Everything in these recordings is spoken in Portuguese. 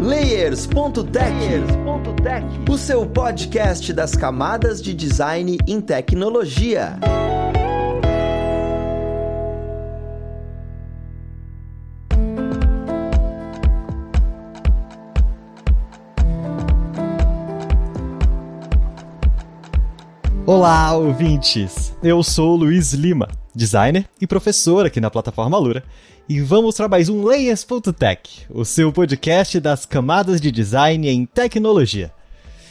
Layers.tech, o seu podcast das camadas de design em tecnologia. Olá, ouvintes! Eu sou Luiz Lima, designer e professor aqui na plataforma Lura, e vamos para mais um Layers.tech, o seu podcast das camadas de design em tecnologia.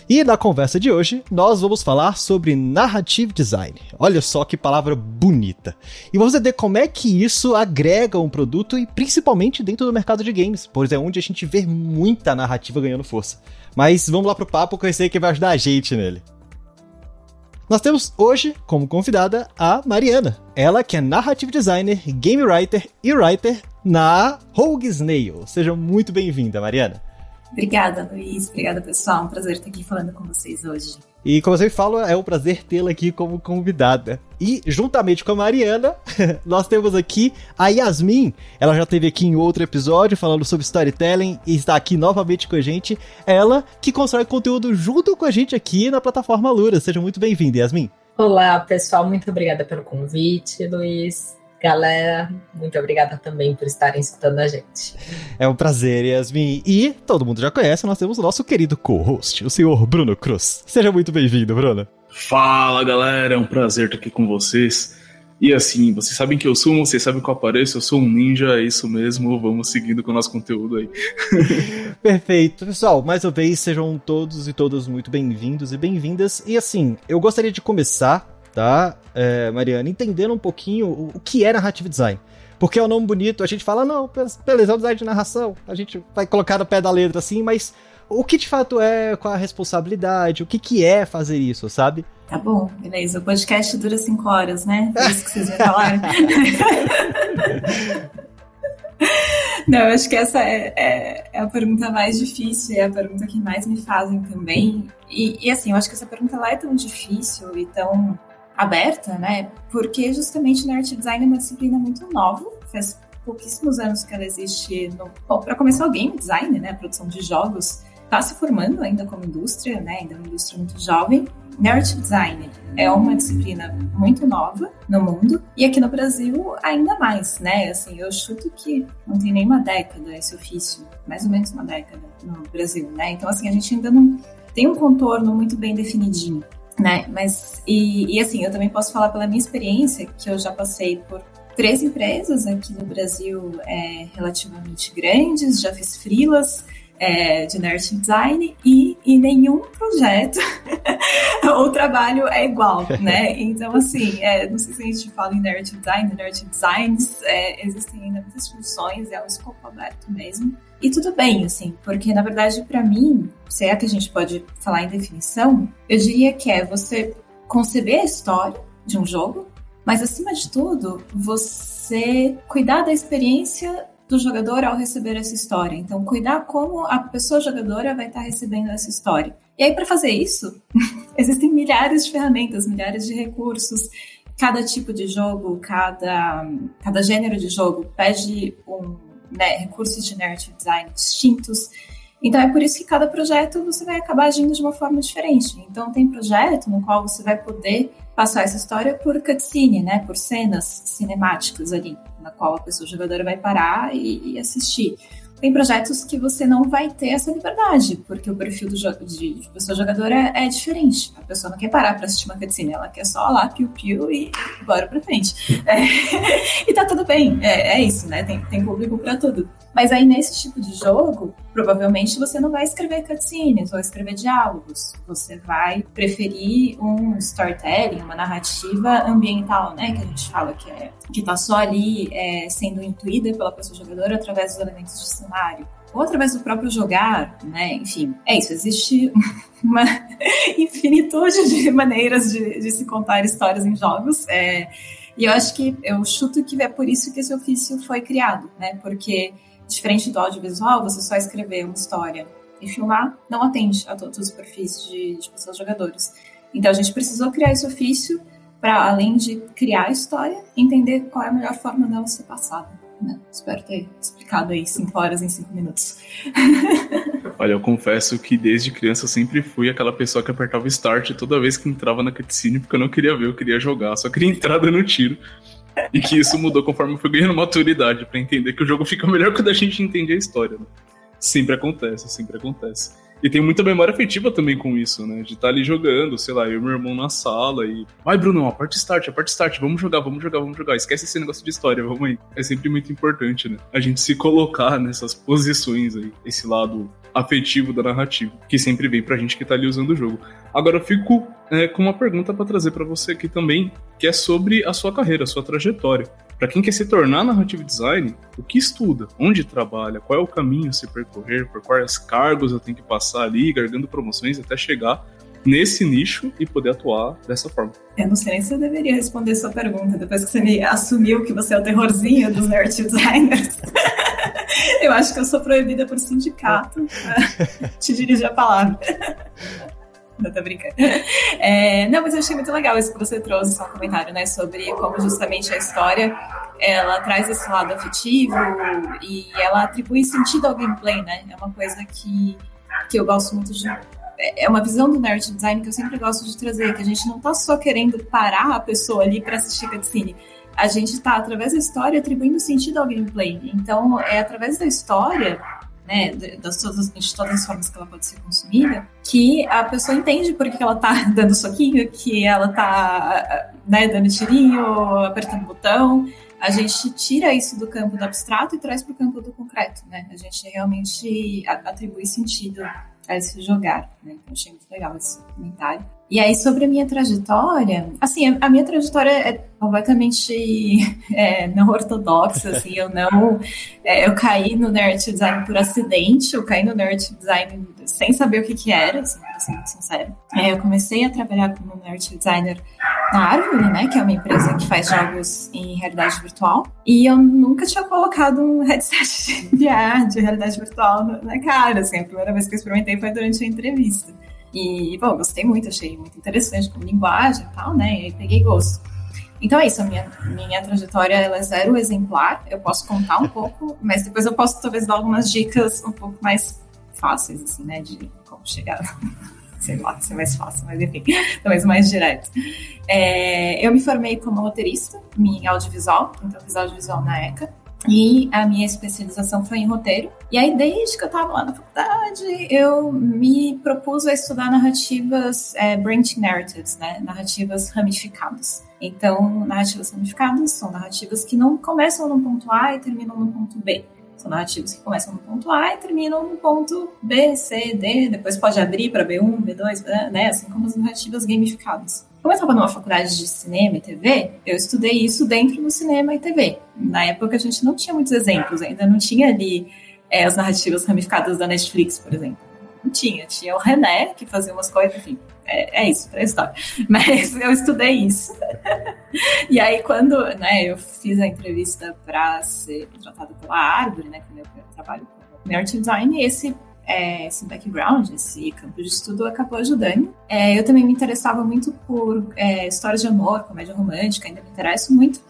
E na conversa de hoje, nós vamos falar sobre narrative design. Olha só que palavra bonita. E vamos entender como é que isso agrega um produto e principalmente dentro do mercado de games, pois é onde a gente vê muita narrativa ganhando força. Mas vamos lá pro papo que eu sei que vai ajudar a gente nele. Nós temos hoje como convidada a Mariana. Ela que é narrative designer, game writer e writer na Rogue Snail. Seja muito bem-vinda, Mariana. Obrigada, Luiz. Obrigada, pessoal. É um prazer estar aqui falando com vocês hoje. E como eu sempre falo, é um prazer tê-la aqui como convidada. E juntamente com a Mariana, nós temos aqui a Yasmin. Ela já esteve aqui em outro episódio falando sobre storytelling e está aqui novamente com a gente. Ela que constrói conteúdo junto com a gente aqui na plataforma Lura. Seja muito bem-vinda, Yasmin. Olá, pessoal. Muito obrigada pelo convite, Luiz. Galera, muito obrigada também por estarem escutando a gente. É um prazer, Yasmin. E todo mundo já conhece, nós temos o nosso querido co-host, o senhor Bruno Cruz. Seja muito bem-vindo, Bruno. Fala, galera. É um prazer estar aqui com vocês. E assim, vocês sabem que eu sou, vocês sabem que eu apareço, eu sou um ninja, é isso mesmo. Vamos seguindo com o nosso conteúdo aí. Perfeito. Pessoal, mais uma vez, sejam todos e todas muito bem-vindos e bem-vindas. E assim, eu gostaria de começar tá, é, Mariana, entendendo um pouquinho o, o que é narrative design. Porque é um nome bonito, a gente fala, não, beleza, é um design de narração, a gente vai colocar no pé da letra assim, mas o que de fato é, qual a responsabilidade, o que, que é fazer isso, sabe? Tá bom, beleza. O podcast dura cinco horas, né? É isso que vocês vão falar. Não, eu acho que essa é, é, é, a pergunta mais difícil, é a pergunta que mais me fazem também. E, e assim, eu acho que essa pergunta lá é tão difícil e tão aberta, né? Porque justamente na arte design é uma disciplina muito nova, faz pouquíssimos anos que ela existe. No... Bom, para começar o game design, né? A produção de jogos está se formando ainda como indústria, né? Ainda é uma indústria muito jovem. Art design é uma disciplina muito nova no mundo e aqui no Brasil ainda mais, né? Assim, eu chuto que não tem nem uma década esse ofício, mais ou menos uma década no Brasil, né? Então, assim, a gente ainda não tem um contorno muito bem definidinho né? Mas, e, e assim, eu também posso falar pela minha experiência, que eu já passei por três empresas aqui no Brasil é, relativamente grandes, já fiz frilas é, de nerd design e em nenhum projeto o trabalho é igual, né? Então, assim, é, não sei se a gente fala em nerd design, nerd designs, é, existem ainda muitas funções, é um escopo aberto mesmo. E tudo bem, assim, porque na verdade, para mim, que a gente pode falar em definição, eu diria que é você conceber a história de um jogo, mas acima de tudo, você cuidar da experiência do jogador ao receber essa história. Então, cuidar como a pessoa jogadora vai estar recebendo essa história. E aí, para fazer isso, existem milhares de ferramentas, milhares de recursos. Cada tipo de jogo, cada, cada gênero de jogo pede um né, recursos de narrative design distintos. Então é por isso que cada projeto você vai acabar agindo de uma forma diferente. Então tem projeto no qual você vai poder passar essa história por cutscene, né, por cenas cinemáticas ali, na qual a pessoa jogadora vai parar e, e assistir. Tem projetos que você não vai ter essa liberdade, porque o perfil do de, de pessoa jogadora é diferente. A pessoa não quer parar para assistir uma cutscene, ela quer só lá, piu-piu e bora pra frente. É, e tá tudo bem, é, é isso, né? Tem, tem público para tudo. Mas aí nesse tipo de jogo, provavelmente você não vai escrever cutscenes ou escrever diálogos. Você vai preferir um storytelling, uma narrativa ambiental, né? Que a gente fala que é que tá só ali é, sendo intuída pela pessoa jogadora através dos elementos de cenário ou através do próprio jogar, né? Enfim, é isso. Existe uma infinitude de maneiras de, de se contar histórias em jogos. É, e eu acho que eu chuto que é por isso que esse ofício foi criado, né? Porque Diferente do audiovisual, você só escrever uma história e filmar não atende a todos os perfis de, de pessoas. Então a gente precisou criar esse ofício para, além de criar a história, entender qual é a melhor forma dela ser passada. Né? Espero ter explicado aí 5 horas em 5 minutos. Olha, eu confesso que desde criança eu sempre fui aquela pessoa que apertava start toda vez que entrava na cutscene, porque eu não queria ver, eu queria jogar, só queria entrar dando tiro. E que isso mudou conforme eu fui ganhando maturidade para entender que o jogo fica melhor quando a gente entende a história. Né? Sempre acontece, sempre acontece. E tem muita memória afetiva também com isso, né? De estar tá ali jogando, sei lá, eu e meu irmão na sala e. Vai, Bruno, aparte start, aparte start, vamos jogar, vamos jogar, vamos jogar. Esquece esse negócio de história, vamos aí. É sempre muito importante, né? A gente se colocar nessas posições aí, esse lado afetivo da narrativa, que sempre vem pra gente que tá ali usando o jogo. Agora eu fico é, com uma pergunta para trazer para você aqui também, que é sobre a sua carreira, a sua trajetória. Para quem quer se tornar narrative design, o que estuda, onde trabalha, qual é o caminho a se percorrer, por quais cargos eu tenho que passar ali, gargando promoções até chegar nesse nicho e poder atuar dessa forma. Eu não sei nem se eu deveria responder sua pergunta, depois que você me assumiu que você é o terrorzinho dos narrative designers. eu acho que eu sou proibida por sindicato. Te dirigir a palavra. Não, tô brincando. É, não, mas eu achei muito legal isso que você trouxe, seu comentário, né? Sobre como justamente a história ela traz esse lado afetivo e ela atribui sentido ao gameplay, né? É uma coisa que, que eu gosto muito de. É uma visão do narrative design que eu sempre gosto de trazer, que a gente não tá só querendo parar a pessoa ali para assistir cutscene. A gente está, através da história, atribuindo sentido ao gameplay. Então, é através da história né, das todas, de todas as formas que ela pode ser consumida, que a pessoa entende por que ela tá dando soquinho, que ela tá né, dando tirinho, apertando botão. A gente tira isso do campo do abstrato e traz para o campo do concreto, né? A gente realmente atribui sentido a esse jogar, né? Então achei muito legal esse comentário. E aí, sobre a minha trajetória, assim, a, minha trajetória é completamente é, não ortodoxa, assim, eu não... É, eu caí no nerd design por acidente, eu caí no nerd design sem saber o que que era, assim, pra ser muito sincero. É, eu comecei a trabalhar como nerd designer na Árvore, né, que é uma empresa que faz jogos em realidade virtual, e eu nunca tinha colocado um headset de VR, de realidade virtual na cara, assim, a primeira vez que eu experimentei foi durante a entrevista. E, bom, gostei muito, achei muito interessante como linguagem e tal, né? E peguei gosto. Então é isso, a minha, minha trajetória ela é zero exemplar, eu posso contar um pouco, mas depois eu posso talvez dar algumas dicas um pouco mais fáceis, assim, né? De como chegar, sei lá, ser mais fácil, mas enfim, talvez mais direto. É, eu me formei como roteirista em audiovisual, então fiz audiovisual na ECA. E a minha especialização foi em roteiro. E aí, desde que eu estava lá na faculdade, eu me propus a estudar narrativas, é, branching narratives, né? Narrativas ramificadas. Então, narrativas ramificadas são narrativas que não começam no ponto A e terminam no ponto B. São narrativas que começam no ponto A e terminam no ponto B, C, D, depois pode abrir para B1, B2, né? Assim como as narrativas gamificadas. Como eu estava numa faculdade de cinema e TV, eu estudei isso dentro do cinema e TV. Na época a gente não tinha muitos exemplos, ainda não tinha ali é, as narrativas ramificadas da Netflix, por exemplo. Não tinha, tinha o René, que fazia umas coisas, enfim, é, é isso para a história. Mas eu estudei isso. e aí, quando né, eu fiz a entrevista para ser contratada pela Árvore, né, quando eu, eu trabalho com Merit Design, esse é, esse background, esse campo de estudo acabou ajudando. É, eu também me interessava muito por é, histórias de amor, comédia romântica, ainda me interesso muito.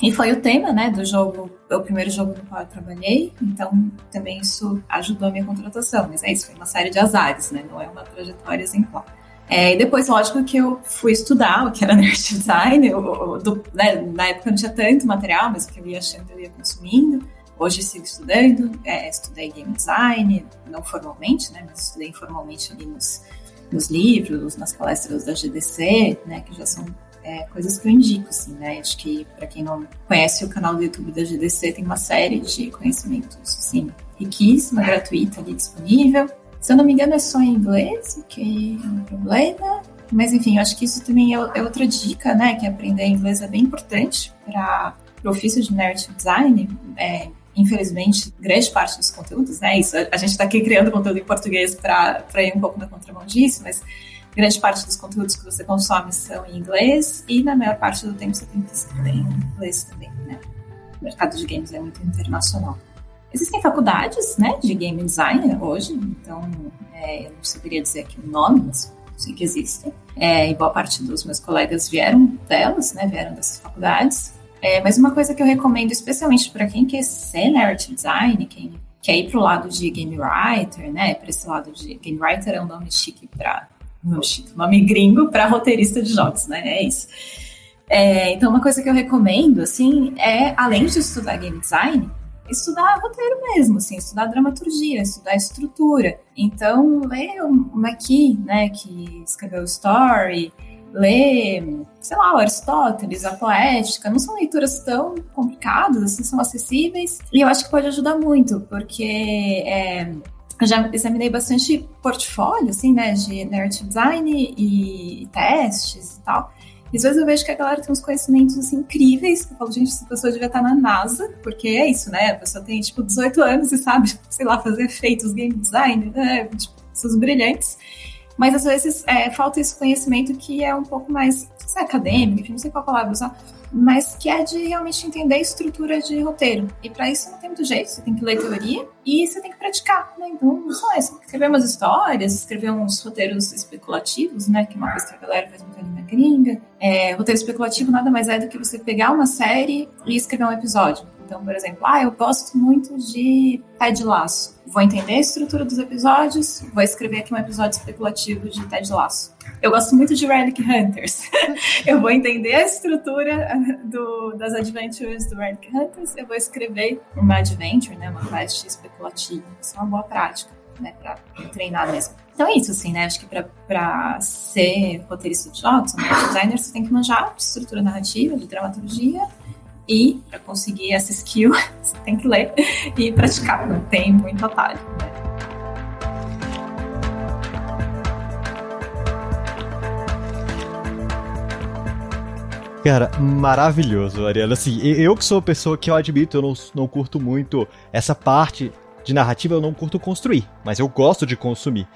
E foi o tema, né, do jogo, o primeiro jogo no qual eu trabalhei, então também isso ajudou a minha contratação. Mas é isso, foi uma série de azares, né, não é uma trajetória exemplar. É, e depois, lógico, que eu fui estudar o que era nerd design, eu, do, né, na época não tinha tanto material, mas o que eu ia achando eu ia consumindo. Hoje sigo estudando, é, estudei game design, não formalmente, né, mas estudei informalmente ali nos, nos livros, nas palestras da GDC, né, que já são é, coisas que eu indico, assim, né, acho que para quem não conhece o canal do YouTube da GDC, tem uma série de conhecimentos, assim, riquíssima, gratuita ali disponível. Se eu não me engano, é só em inglês, o que é um problema. Mas, enfim, eu acho que isso também é, é outra dica, né? Que aprender inglês é bem importante para o ofício de nerd design. É, infelizmente, grande parte dos conteúdos, né? Isso, a gente está aqui criando conteúdo em português para ir um pouco na contramão disso, mas grande parte dos conteúdos que você consome são em inglês e na maior parte do tempo você tem que estudar em inglês também, né? O mercado de games é muito internacional. Existem faculdades, né, de game design hoje, então é, eu não saberia dizer aqui o nome, mas sei que existem. É, e boa parte dos meus colegas vieram delas, né, vieram dessas faculdades. É, mas uma coisa que eu recomendo, especialmente para quem quer ser narrative design, quem quer ir para o lado de game writer, né? Para esse lado de game writer é um nome chique para nome gringo para roteirista de jogos, né? É isso. É, então, uma coisa que eu recomendo, assim, é além de estudar game design, estudar roteiro mesmo, assim, estudar dramaturgia, estudar estrutura. Então, ler o McKee, né, que escreveu Story, ler, sei lá, Aristóteles, a Poética, não são leituras tão complicadas, assim, são acessíveis, e eu acho que pode ajudar muito, porque é, eu já examinei bastante portfólio, assim, né, de narrative design e testes e tal, e às vezes eu vejo que a galera tem uns conhecimentos assim, incríveis, que eu falo, gente, essa pessoa devia estar na NASA, porque é isso, né? A pessoa tem, tipo, 18 anos e sabe, sei lá, fazer efeitos, game design, né? Tipo, pessoas brilhantes. Mas às vezes é, falta esse conhecimento que é um pouco mais, acadêmico, não sei qual palavra usar, mas que é de realmente entender a estrutura de roteiro. E para isso não tem muito jeito, você tem que ler teoria e você tem que praticar, né? Então, só isso. Escrever umas histórias, escrever uns roteiros especulativos, né? Que uma coisa que a galera faz muito ali na gringa. É, roteiro especulativo nada mais é do que você pegar uma série e escrever um episódio. Então, por exemplo, ah, eu gosto muito de Ted Laço. Vou entender a estrutura dos episódios, vou escrever aqui um episódio especulativo de Ted Laço. Eu gosto muito de Relic Hunters. eu vou entender a estrutura do, das adventures do Relic Hunters, eu vou escrever uma adventure, né, uma quest especulativa. Isso é uma boa prática, né, para treinar mesmo. Então é isso, assim, né? Acho que para ser roteirista de jogos, né, designer, você tem que manjar de estrutura narrativa, de dramaturgia, e para conseguir essa skill, você tem que ler e praticar, não tem muito atalho. Né? Cara, maravilhoso, Ariana. Assim, eu que sou uma pessoa que eu admito, eu não, não curto muito essa parte de narrativa, eu não curto construir, mas eu gosto de consumir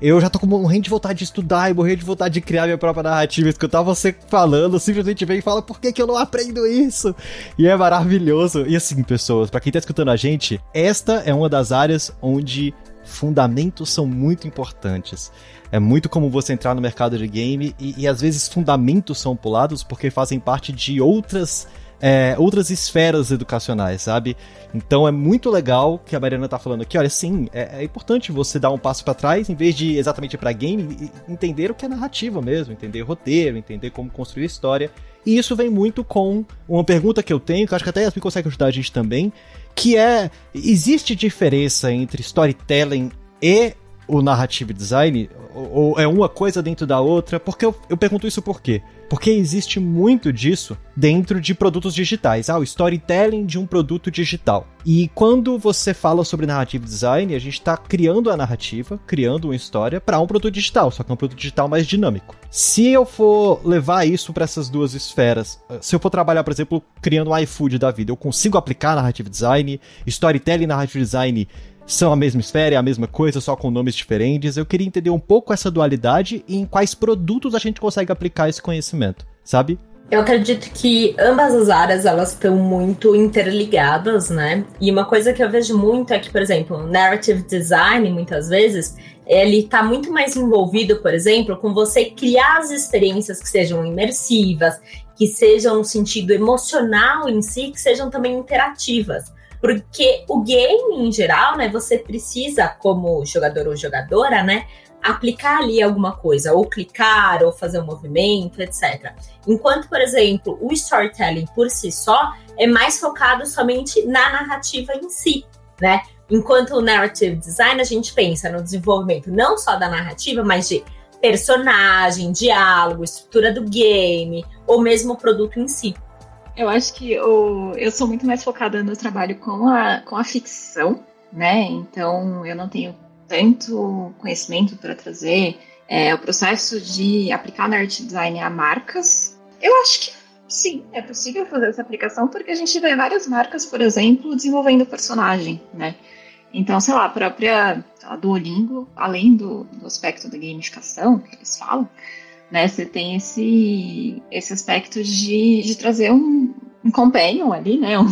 eu já tô morrendo de vontade de estudar e morrendo de vontade de criar minha própria narrativa. Escutar você falando, simplesmente vem e fala, por que, que eu não aprendo isso? E é maravilhoso. E assim, pessoas, para quem tá escutando a gente, esta é uma das áreas onde fundamentos são muito importantes. É muito como você entrar no mercado de game e, e às vezes fundamentos são pulados porque fazem parte de outras é, outras esferas educacionais, sabe? Então é muito legal que a Mariana tá falando aqui. Olha, sim, é, é importante você dar um passo para trás, em vez de exatamente para game, entender o que é narrativa mesmo, entender roteiro, entender como construir história. E isso vem muito com uma pergunta que eu tenho, que eu acho que até a Yasmin consegue ajudar a gente também, que é: existe diferença entre storytelling e o narrative design? Ou, ou, é uma coisa dentro da outra? Porque eu, eu pergunto isso por quê? Porque existe muito disso dentro de produtos digitais. Ah, o storytelling de um produto digital. E quando você fala sobre narrative design, a gente está criando a narrativa, criando uma história para um produto digital, só que é um produto digital mais dinâmico. Se eu for levar isso para essas duas esferas, se eu for trabalhar, por exemplo, criando um iFood da vida, eu consigo aplicar narrative design, storytelling narrative design são a mesma esfera, é a mesma coisa, só com nomes diferentes. Eu queria entender um pouco essa dualidade e em quais produtos a gente consegue aplicar esse conhecimento, sabe? Eu acredito que ambas as áreas elas estão muito interligadas, né? E uma coisa que eu vejo muito é que, por exemplo, narrative design, muitas vezes, ele está muito mais envolvido, por exemplo, com você criar as experiências que sejam imersivas, que sejam no sentido emocional em si, que sejam também interativas. Porque o game, em geral, né, você precisa, como jogador ou jogadora, né, aplicar ali alguma coisa, ou clicar, ou fazer um movimento, etc. Enquanto, por exemplo, o storytelling por si só é mais focado somente na narrativa em si, né? Enquanto o narrative design, a gente pensa no desenvolvimento não só da narrativa, mas de personagem, diálogo, estrutura do game, ou mesmo o produto em si. Eu acho que o, eu sou muito mais focada no trabalho com a, com a ficção, né? Então eu não tenho tanto conhecimento para trazer é, o processo de aplicar art design a marcas. Eu acho que sim, é possível fazer essa aplicação porque a gente vê várias marcas, por exemplo, desenvolvendo personagem, né? Então, sei lá, a própria a Duolingo, além do, do aspecto da gamificação que eles falam, né? Você tem esse, esse aspecto de, de trazer um, um companion ali, né?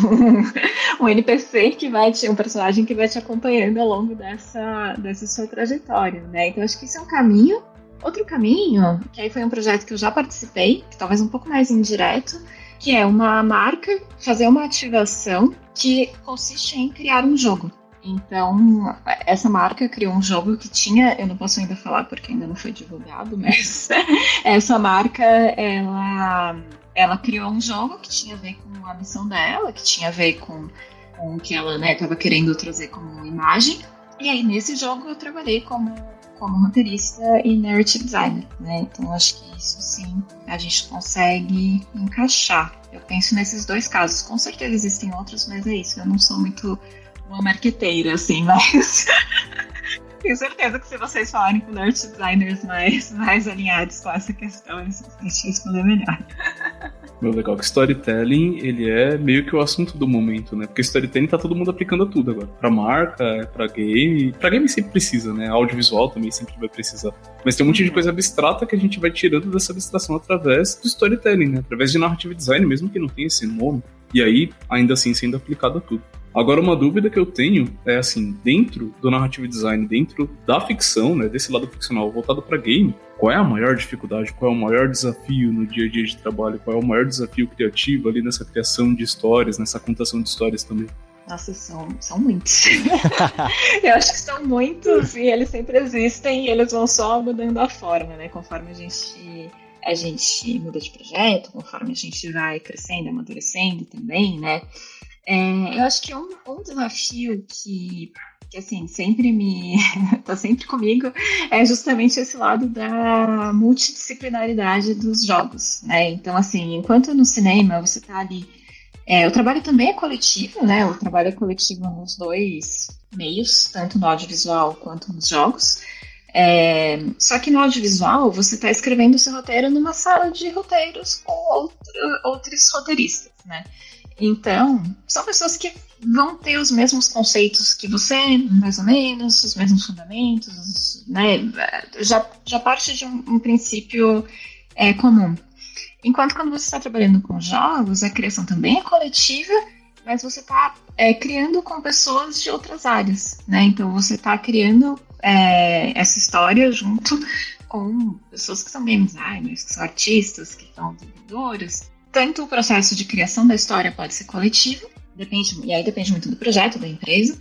Um, um NPC que vai te, um personagem que vai te acompanhando ao longo dessa, dessa sua trajetória, né? Então acho que isso é um caminho. Outro caminho, que aí foi um projeto que eu já participei, que talvez um pouco mais indireto, que é uma marca fazer uma ativação que consiste em criar um jogo. Então, essa marca criou um jogo que tinha, eu não posso ainda falar porque ainda não foi divulgado, mas essa marca, ela, ela criou um jogo que tinha a ver com a missão dela, que tinha a ver com, com o que ela estava né, querendo trazer como imagem. E aí, nesse jogo, eu trabalhei como, como roteirista e narrative designer, né? Então, acho que isso sim a gente consegue encaixar. Eu penso nesses dois casos. Com certeza existem outros, mas é isso. Eu não sou muito uma marqueteira, assim, mas. Tenho certeza que se vocês falarem com art designers mais, mais alinhados com essa questão, eles vão te responder melhor. Meu legal que storytelling, ele é meio que o assunto do momento, né? Porque storytelling tá todo mundo aplicando a tudo agora. Pra marca, pra game. Pra game sempre precisa, né? Audiovisual também sempre vai precisar. Mas tem um monte de coisa abstrata que a gente vai tirando dessa abstração através do storytelling, né? Através de narrative design, mesmo que não tenha esse nome. E aí, ainda assim, sendo aplicado a tudo. Agora, uma dúvida que eu tenho é assim, dentro do narrative design, dentro da ficção, né, desse lado ficcional voltado para game, qual é a maior dificuldade, qual é o maior desafio no dia a dia de trabalho, qual é o maior desafio criativo ali nessa criação de histórias, nessa contação de histórias também? Nossa, são, são muitos. eu acho que são muitos e eles sempre existem e eles vão só mudando a forma, né? Conforme a gente a gente muda de projeto, conforme a gente vai crescendo, amadurecendo também, né? É, eu acho que um, um desafio que, que, assim, sempre me... tá sempre comigo é justamente esse lado da multidisciplinaridade dos jogos, né? Então, assim, enquanto no cinema você tá ali... É, o trabalho também é coletivo, né? O trabalho é coletivo nos dois meios, tanto no audiovisual quanto nos jogos. É, só que no audiovisual, você está escrevendo seu roteiro numa sala de roteiros com outro, outros roteiristas, né? Então, são pessoas que vão ter os mesmos conceitos que você, mais ou menos, os mesmos fundamentos, né? Já, já parte de um, um princípio é, comum. Enquanto quando você está trabalhando com jogos, a criação também é coletiva, mas você está é, criando com pessoas de outras áreas, né? Então você está criando é, essa história junto com pessoas que são game designers, que são artistas, que são desenvolvedores, tanto o processo de criação da história pode ser coletivo, depende, e aí depende muito do projeto, da empresa,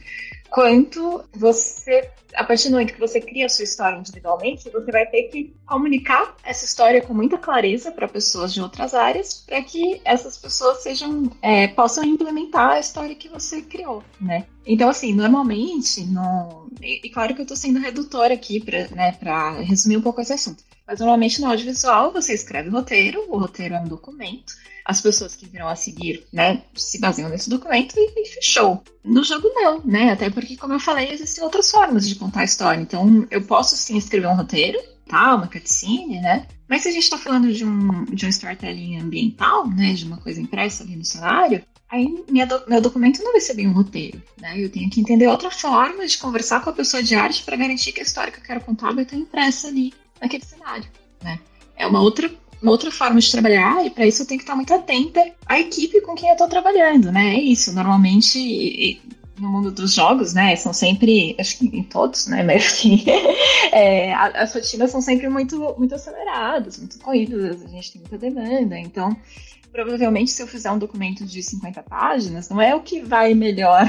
quanto você, a partir do momento que você cria a sua história individualmente, você vai ter que comunicar essa história com muita clareza para pessoas de outras áreas, para que essas pessoas sejam, é, possam implementar a história que você criou, né? Então, assim, normalmente, no... e, claro que eu estou sendo redutora aqui para né, resumir um pouco esse assunto. Mas normalmente no audiovisual você escreve o roteiro, o roteiro é um documento, as pessoas que virão a seguir, né, se baseiam nesse documento e, e, fechou. No jogo não, né? Até porque, como eu falei, existem outras formas de contar a história. Então, eu posso sim escrever um roteiro, tá? Uma cutscene, né? Mas se a gente está falando de um, de um storytelling ambiental, né? De uma coisa impressa ali no cenário, aí minha do, meu documento não vai ser bem um roteiro, né? Eu tenho que entender outra forma de conversar com a pessoa de arte para garantir que a história que eu quero contar vai estar impressa ali naquele cenário, né? É uma outra uma outra forma de trabalhar e para isso eu tenho que estar muito atenta à equipe com quem eu estou trabalhando, né? É isso. Normalmente no mundo dos jogos, né, são sempre, acho que em todos, né, mas assim, é, as rotinas são sempre muito, muito aceleradas, muito corridas, a gente tem muita demanda, então provavelmente se eu fizer um documento de 50 páginas, não é o que vai melhor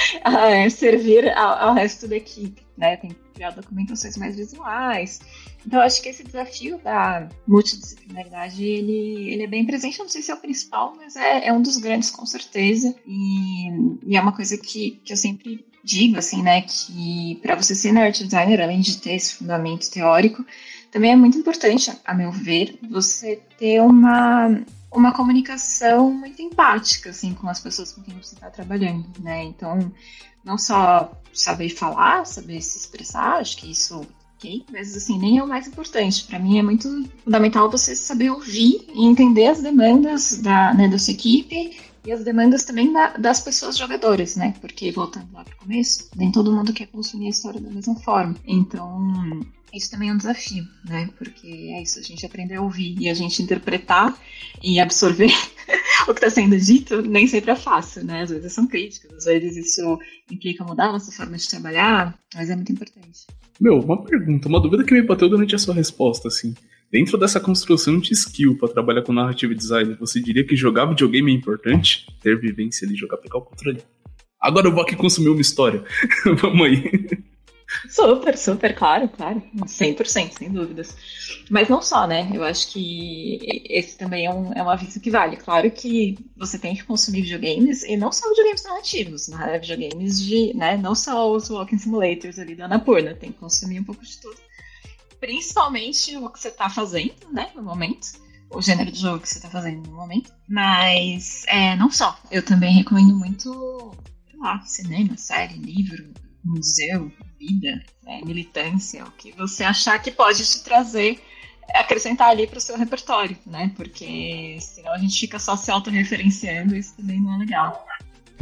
servir ao, ao, resto da equipe, né? Tem que criar documentações mais visuais. Então, acho que esse desafio da multidisciplinaridade, ele, ele é bem presente. Eu não sei se é o principal, mas é, é um dos grandes, com certeza. E, e é uma coisa que, que eu sempre digo, assim, né? Que para você ser art designer, além de ter esse fundamento teórico, também é muito importante, a meu ver, você ter uma uma comunicação muito empática, assim, com as pessoas com quem você está trabalhando, né? Então, não só saber falar, saber se expressar, acho que isso ok, mas assim, nem é o mais importante. Para mim é muito fundamental você saber ouvir e entender as demandas da, né, da sua equipe e as demandas também da, das pessoas jogadoras, né? Porque, voltando lá para o começo, nem todo mundo quer consumir a história da mesma forma. Então, isso também é um desafio, né? Porque é isso, a gente aprender a ouvir e a gente interpretar e absorver o que está sendo dito nem sempre é fácil, né? Às vezes são críticas, às vezes isso implica mudar a nossa forma de trabalhar, mas é muito importante. Meu, uma pergunta, uma dúvida que me bateu durante a sua resposta, assim. Dentro dessa construção de skill para trabalhar com narrative design, você diria que jogar videogame é importante? Ter vivência ali, jogar, pegar o controle. Agora eu vou aqui consumir uma história. Vamos aí. Super, super, claro, claro. 100%, sem dúvidas. Mas não só, né? Eu acho que esse também é um, é um aviso que vale. Claro que você tem que consumir videogames, e não só videogames narrativos, né? Videogames de, né? Não só os walking simulators ali da Anapurna, tem que consumir um pouco de tudo. Principalmente o que você está fazendo, né? No momento. O gênero de jogo que você está fazendo no momento. Mas, é, não só. Eu também recomendo muito, sei lá, cinema, série, livro, museu, vida, né, militância, o que você achar que pode te trazer, acrescentar ali para o seu repertório, né? Porque senão a gente fica só se autorreferenciando e isso também não é legal.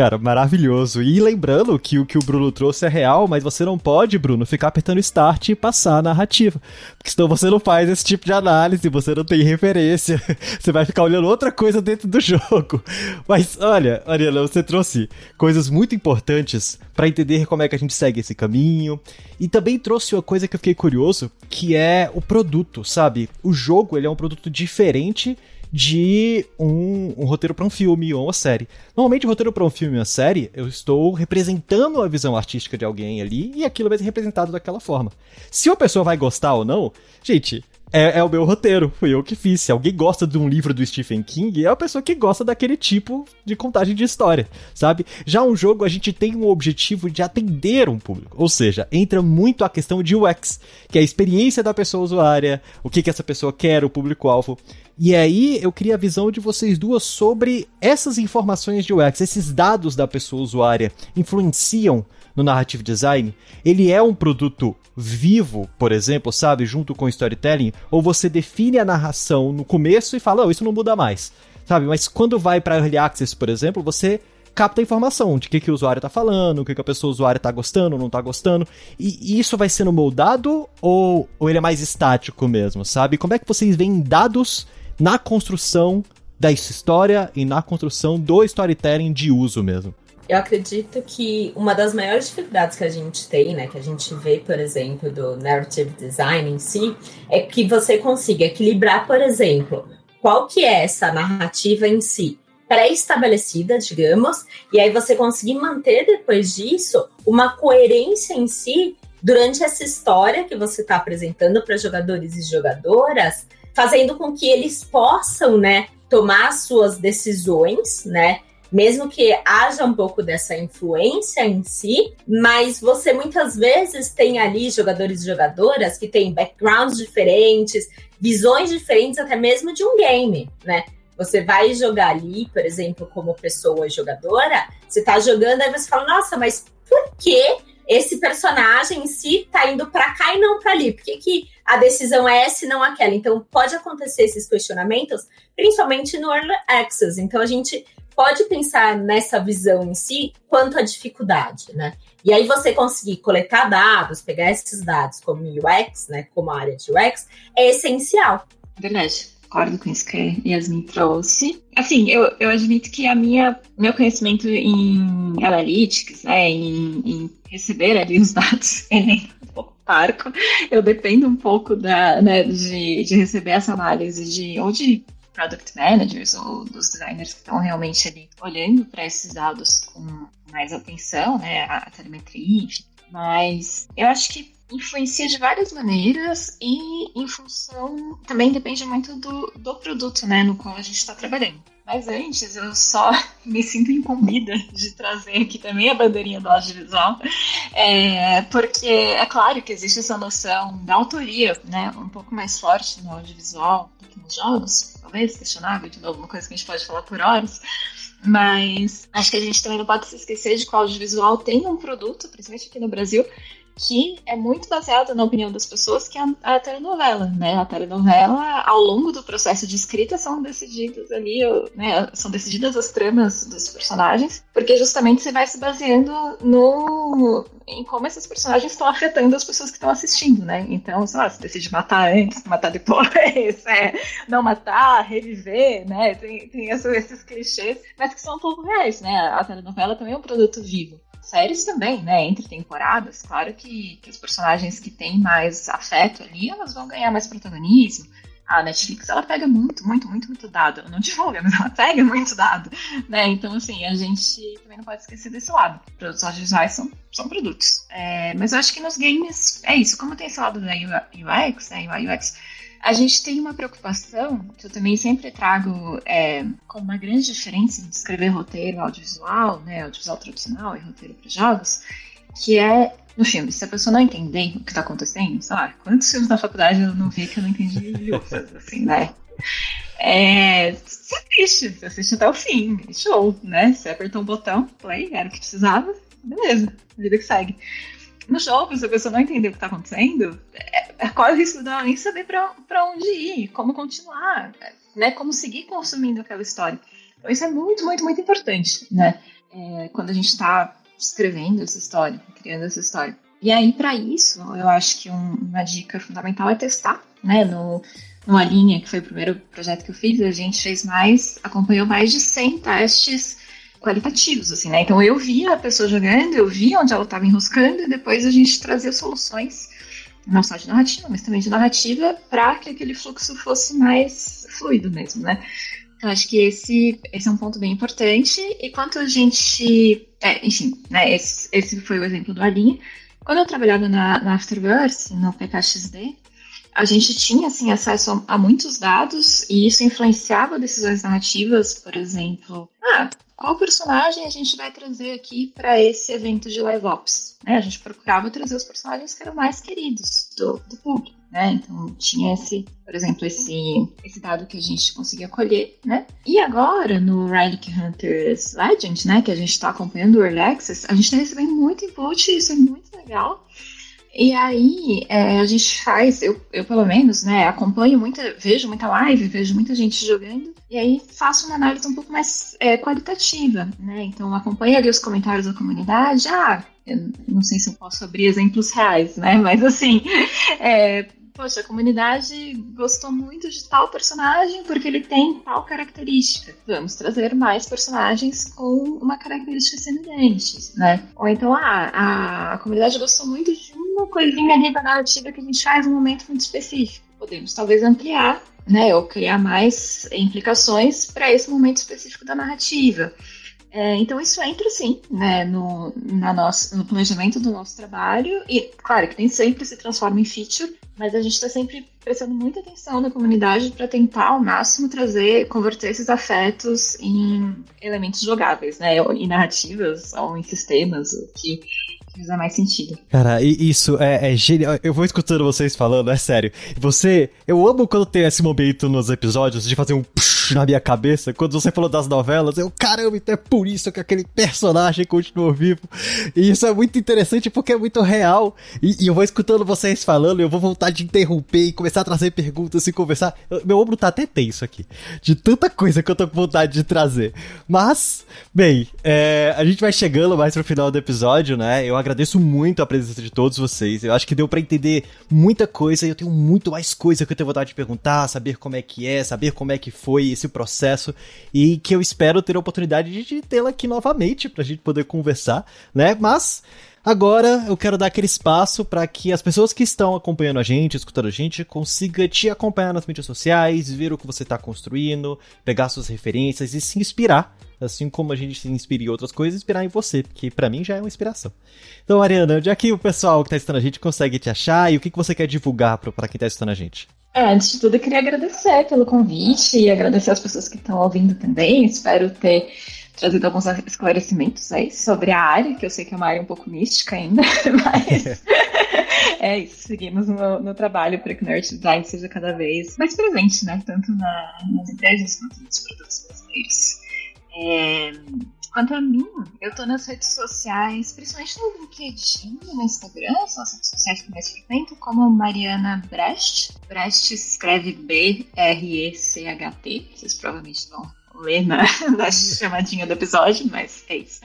Cara, maravilhoso. E lembrando que o que o Bruno trouxe é real, mas você não pode, Bruno, ficar apertando start e passar a narrativa. Porque senão você não faz esse tipo de análise, você não tem referência. Você vai ficar olhando outra coisa dentro do jogo. Mas olha, Ariana, você trouxe coisas muito importantes para entender como é que a gente segue esse caminho. E também trouxe uma coisa que eu fiquei curioso, que é o produto, sabe? O jogo, ele é um produto diferente de um, um roteiro para um filme ou uma série. Normalmente, o roteiro para um filme ou uma série, eu estou representando a visão artística de alguém ali e aquilo vai ser representado daquela forma. Se uma pessoa vai gostar ou não, gente, é, é, o meu roteiro, fui eu que fiz. Se alguém gosta de um livro do Stephen King, é a pessoa que gosta daquele tipo de contagem de história, sabe? Já um jogo, a gente tem um objetivo de atender um público, ou seja, entra muito a questão de UX, que é a experiência da pessoa usuária, o que, que essa pessoa quer, o público-alvo. E aí eu queria a visão de vocês duas sobre essas informações de UX, esses dados da pessoa usuária influenciam no narrative design? Ele é um produto vivo, por exemplo, sabe, junto com storytelling, ou você define a narração no começo e fala, oh, isso não muda mais, sabe? Mas quando vai para early access, por exemplo, você capta a informação de o que, que o usuário está falando, o que, que a pessoa usuária está gostando, não está gostando. E, isso vai sendo moldado ou, ou ele é mais estático mesmo, sabe? Como é que vocês veem dados na construção da história e na construção do storytelling de uso mesmo? Eu acredito que uma das maiores dificuldades que a gente tem, né, que a gente vê, por exemplo, do narrative design em si, é que você consiga equilibrar, por exemplo, qual que é essa narrativa em si pré-estabelecida, digamos, e aí você conseguir manter depois disso uma coerência em si durante essa história que você está apresentando para jogadores e jogadoras, fazendo com que eles possam, né, tomar suas decisões, né, mesmo que haja um pouco dessa influência em si, mas você muitas vezes tem ali jogadores e jogadoras que têm backgrounds diferentes, visões diferentes até mesmo de um game, né? Você vai jogar ali, por exemplo, como pessoa jogadora, você tá jogando, aí você fala, nossa, mas por que esse personagem em si tá indo para cá e não para ali? Por que, que a decisão é essa e não aquela? Então, pode acontecer esses questionamentos, principalmente no Early Access. Então, a gente pode pensar nessa visão em si quanto à dificuldade, né? E aí você conseguir coletar dados, pegar esses dados como UX, né, como área de UX, é essencial. Verdade. Concordo com isso que Yasmin trouxe. Assim, eu, eu admito que a minha, meu conhecimento em analytics, né, em, em receber ali os dados, ele é um pouco parco. Eu dependo um pouco da, né, de, de receber essa análise de ou de product managers ou dos designers que estão realmente ali olhando para esses dados com mais atenção, né, a telemetria, enfim. Mas eu acho que influencia de várias maneiras e em função também depende muito do, do produto, né, no qual a gente está trabalhando. Mas antes, eu só me sinto incumbida de trazer aqui também a bandeirinha do audiovisual, é, porque é claro que existe essa noção da autoria, né, um pouco mais forte no audiovisual do que nos jogos, talvez questionável, de novo, uma coisa que a gente pode falar por horas, mas acho que a gente também não pode se esquecer de que o audiovisual tem um produto, principalmente aqui no Brasil, que é muito baseado na opinião das pessoas, que é a, a telenovela, né? A telenovela, ao longo do processo de escrita, são decididas ali, né? São decididas as tramas dos personagens, porque justamente você vai se baseando no em como esses personagens estão afetando as pessoas que estão assistindo, né? Então, sei lá, você decide matar antes, matar depois, é, não matar, reviver, né? Tem, tem esses clichês, mas que são um pouco reais, né? A telenovela também é um produto vivo séries também, né? Entre temporadas, claro que, que os personagens que têm mais afeto ali, elas vão ganhar mais protagonismo. a Netflix ela pega muito, muito, muito, muito dado. Ela não divulga, mas ela pega muito dado, né? Então, assim, a gente também não pode esquecer desse lado. Produtos audiovisuais são, são produtos. É, mas eu acho que nos games é isso. Como tem esse lado da UX, né, UI UX, a gente tem uma preocupação que eu também sempre trago é, como uma grande diferença de escrever roteiro audiovisual, né, audiovisual tradicional e roteiro para jogos, que é no filme, se a pessoa não entender o que está acontecendo, sei lá, quantos filmes na faculdade eu não vi que eu não entendi assim, né? É, você assiste, você assiste até o fim, show, né? Você apertou um botão, play, era o que precisava, beleza, vida que segue. No jogo, se a pessoa não entender o que está acontecendo, é, é, corre o risco dela nem saber para onde ir, como continuar, né? Como seguir consumindo aquela história. Então, isso é muito, muito, muito importante, né? É, quando a gente está escrevendo essa história, criando essa história. E aí, para isso, eu acho que um, uma dica fundamental é testar, né? No, numa linha, que foi o primeiro projeto que eu fiz, a gente fez mais, acompanhou mais de 100 testes qualitativos, assim, né? Então eu via a pessoa jogando, eu via onde ela estava enroscando, e depois a gente trazia soluções, não só de narrativa, mas também de narrativa, para que aquele fluxo fosse mais fluido mesmo, né? Eu acho que esse, esse é um ponto bem importante. E quanto a gente. É, enfim, né, esse, esse foi o exemplo do Alinha. Quando eu trabalhava na, na Afterverse, no PKXD, a gente tinha assim, acesso a, muitos dados e isso influenciava decisões narrativas, por exemplo. Ah, qual personagem a gente vai trazer aqui para esse evento de live ops? Né? A gente procurava trazer os personagens que eram mais queridos do, do público. Né? Então tinha esse, por exemplo, esse, esse dado que a gente conseguia colher, né? E agora no Relic Hunters Legend, né, que a gente está acompanhando o Early Access, a gente está recebendo muito input, isso é muito legal. E aí é, a gente faz, eu, eu pelo menos, né, acompanho muita, vejo muita live, vejo muita gente jogando, e aí faço uma análise um pouco mais é, qualitativa, né? Então acompanho ali os comentários da comunidade, ah, não sei se eu posso abrir exemplos reais, né? Mas assim, é, poxa, a comunidade gostou muito de tal personagem porque ele tem tal característica. Vamos trazer mais personagens com uma característica semelhante, né? Ou então, ah, a, a comunidade gostou muito de uma coisinha ali da narrativa que a gente faz num momento muito específico. Podemos talvez ampliar, né? Ou criar mais implicações para esse momento específico da narrativa. É, então isso entra sim né, no, na nossa, no planejamento do nosso trabalho e claro que nem sempre se transforma em feature, mas a gente está sempre prestando muita atenção na comunidade para tentar ao máximo trazer, converter esses afetos em elementos jogáveis, né? Em narrativas ou em sistemas, que fizer mais sentido. Cara, isso é, é, genial. Eu vou escutando vocês falando, é sério. Você. Eu amo quando tem esse momento nos episódios de fazer um psh na minha cabeça. Quando você falou das novelas, eu, caramba, então é por isso que aquele personagem continua vivo. E isso é muito interessante porque é muito real. E, e eu vou escutando vocês falando, eu vou voltar de interromper e começar a trazer perguntas e conversar. Meu ombro tá até tenso aqui. De tanta coisa que eu tô com vontade de trazer. Mas, bem, é, a gente vai chegando mais pro final do episódio, né? Eu agradeço muito a presença de todos vocês. Eu acho que deu para entender muita coisa e eu tenho muito mais coisa que eu tenho vontade de perguntar, saber como é que é, saber como é que foi esse processo e que eu espero ter a oportunidade de tê-la aqui novamente pra gente poder conversar, né? Mas Agora eu quero dar aquele espaço para que as pessoas que estão acompanhando a gente, escutando a gente, consiga te acompanhar nas mídias sociais, ver o que você está construindo, pegar suas referências e se inspirar, assim como a gente se inspira em outras coisas, inspirar em você, porque para mim já é uma inspiração. Então, Mariana, onde é que o pessoal que está assistindo a gente consegue te achar e o que, que você quer divulgar para quem está assistindo a gente? É, antes de tudo, eu queria agradecer pelo convite e agradecer as pessoas que estão ouvindo também. Espero ter trazido alguns esclarecimentos aí sobre a área, que eu sei que é uma área um pouco mística ainda, mas é isso, seguimos no, no trabalho para que o Nerd Design seja cada vez mais presente, né? Tanto na, nas empresas quanto nos produtos brasileiros. É, quanto a mim, eu tô nas redes sociais, principalmente no LinkedIn no Instagram, são as redes sociais que mais frequento, como Mariana Brecht. Brecht escreve B-R-E-C-H-T, vocês provavelmente vão ler na, na chamadinha do episódio, mas é isso.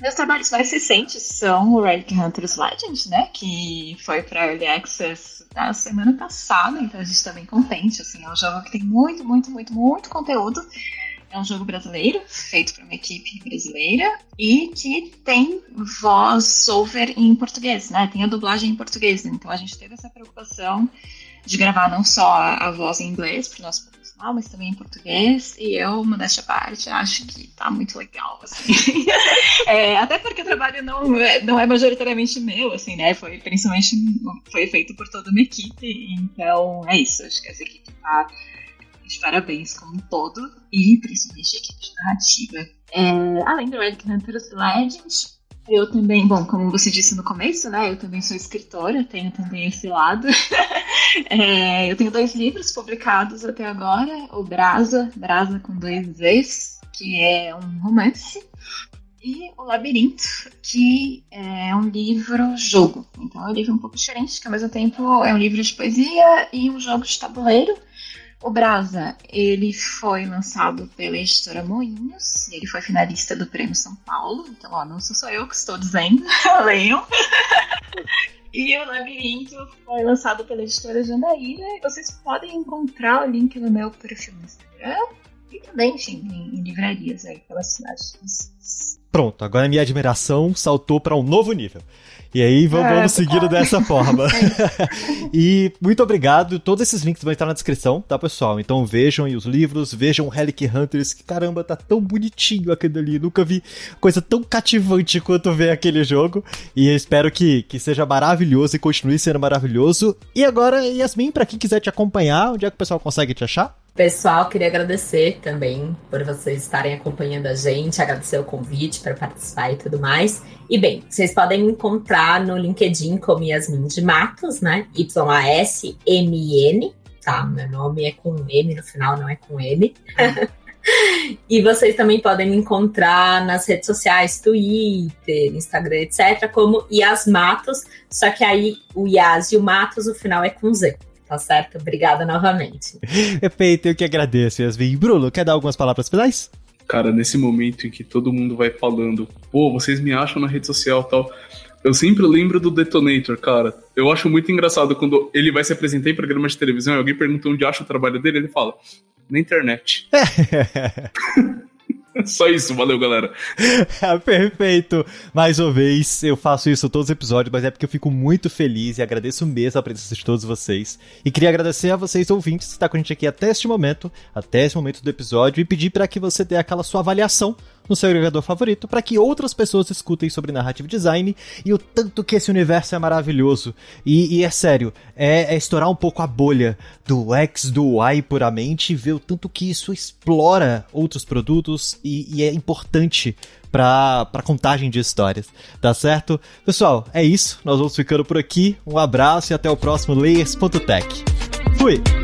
Meus trabalhos mais recentes são o Relic Hunters Legend, né? Que foi para Early Access na semana passada, então a gente está bem contente. Assim, é um jogo que tem muito, muito, muito, muito conteúdo. É um jogo brasileiro, feito por uma equipe brasileira, e que tem voz over em português, né? Tem a dublagem em português. Então a gente teve essa preocupação de gravar não só a, voz em inglês para o nosso profissional, mas também em português. E eu, modéstia à parte, acho que tá muito legal, assim. é, até porque o trabalho não é, não é majoritariamente meu, assim, né? Foi principalmente foi feito por toda uma equipe. Então, é isso. Acho que essa equipe tá de parabéns como um todo. E principalmente a equipe de narrativa. É, além do Red Hunters Legend, eu também, bom, como você disse no começo, né? Eu também sou escritora, tenho também esse lado. é, eu tenho dois livros publicados até agora: o Brasa, Brasa com dois V's, que é um romance, e o Labirinto, que é um livro-jogo. Então é um livro um pouco diferente, que ao mesmo tempo é um livro de poesia e um jogo de tabuleiro. O Brasa, ele foi lançado pela editora Moinhos, ele foi finalista do Prêmio São Paulo, então ó, não sou só eu que estou dizendo, leiam. e o Labirinto foi lançado pela editora Jandaíra, vocês podem encontrar o link no meu perfil no Instagram e também, enfim, em, em livrarias aí pela cidade de vocês. Pronto, agora minha admiração saltou para um novo nível. E aí vamos, é, seguindo dessa forma. e muito obrigado. Todos esses links vão estar na descrição, tá, pessoal? Então vejam aí os livros, vejam Relic Hunters, que caramba, tá tão bonitinho aquele ali. Nunca vi coisa tão cativante quanto ver aquele jogo. E espero que, que seja maravilhoso e continue sendo maravilhoso. E agora, Yasmin, para quem quiser te acompanhar, onde é que o pessoal consegue te achar? Pessoal, queria agradecer também por vocês estarem acompanhando a gente, agradecer o convite para participar e tudo mais. E bem, vocês podem me encontrar no LinkedIn como Yasmin de Matos, né? Y-A-S-M-I-N, tá? Meu nome é com M no final, não é com M. e vocês também podem me encontrar nas redes sociais, Twitter, Instagram, etc., como Yas Matos, só que aí o Yas e o Matos, o final é com Z. Tá certo? Obrigada novamente. Perfeito, eu que agradeço, Yasmin. Bruno, quer dar algumas palavras finais? Cara, nesse momento em que todo mundo vai falando, pô, vocês me acham na rede social tal. Eu sempre lembro do Detonator, cara. Eu acho muito engraçado quando ele vai se apresentar em programa de televisão e alguém pergunta onde acha o trabalho dele, ele fala, na internet. Só isso, valeu, galera. Perfeito. Mais uma vez, eu faço isso todos os episódios, mas é porque eu fico muito feliz e agradeço mesmo a presença de todos vocês. E queria agradecer a vocês, ouvintes, que estão com a gente aqui até este momento, até esse momento do episódio, e pedir para que você dê aquela sua avaliação no seu agregador favorito para que outras pessoas escutem sobre narrative design e o tanto que esse universo é maravilhoso. E, e é sério, é, é, estourar um pouco a bolha do X, do Y puramente e ver o tanto que isso explora outros produtos e, e é importante para contagem de histórias, tá certo? Pessoal, é isso. Nós vamos ficando por aqui. Um abraço e até o próximo Layers.tech. Fui!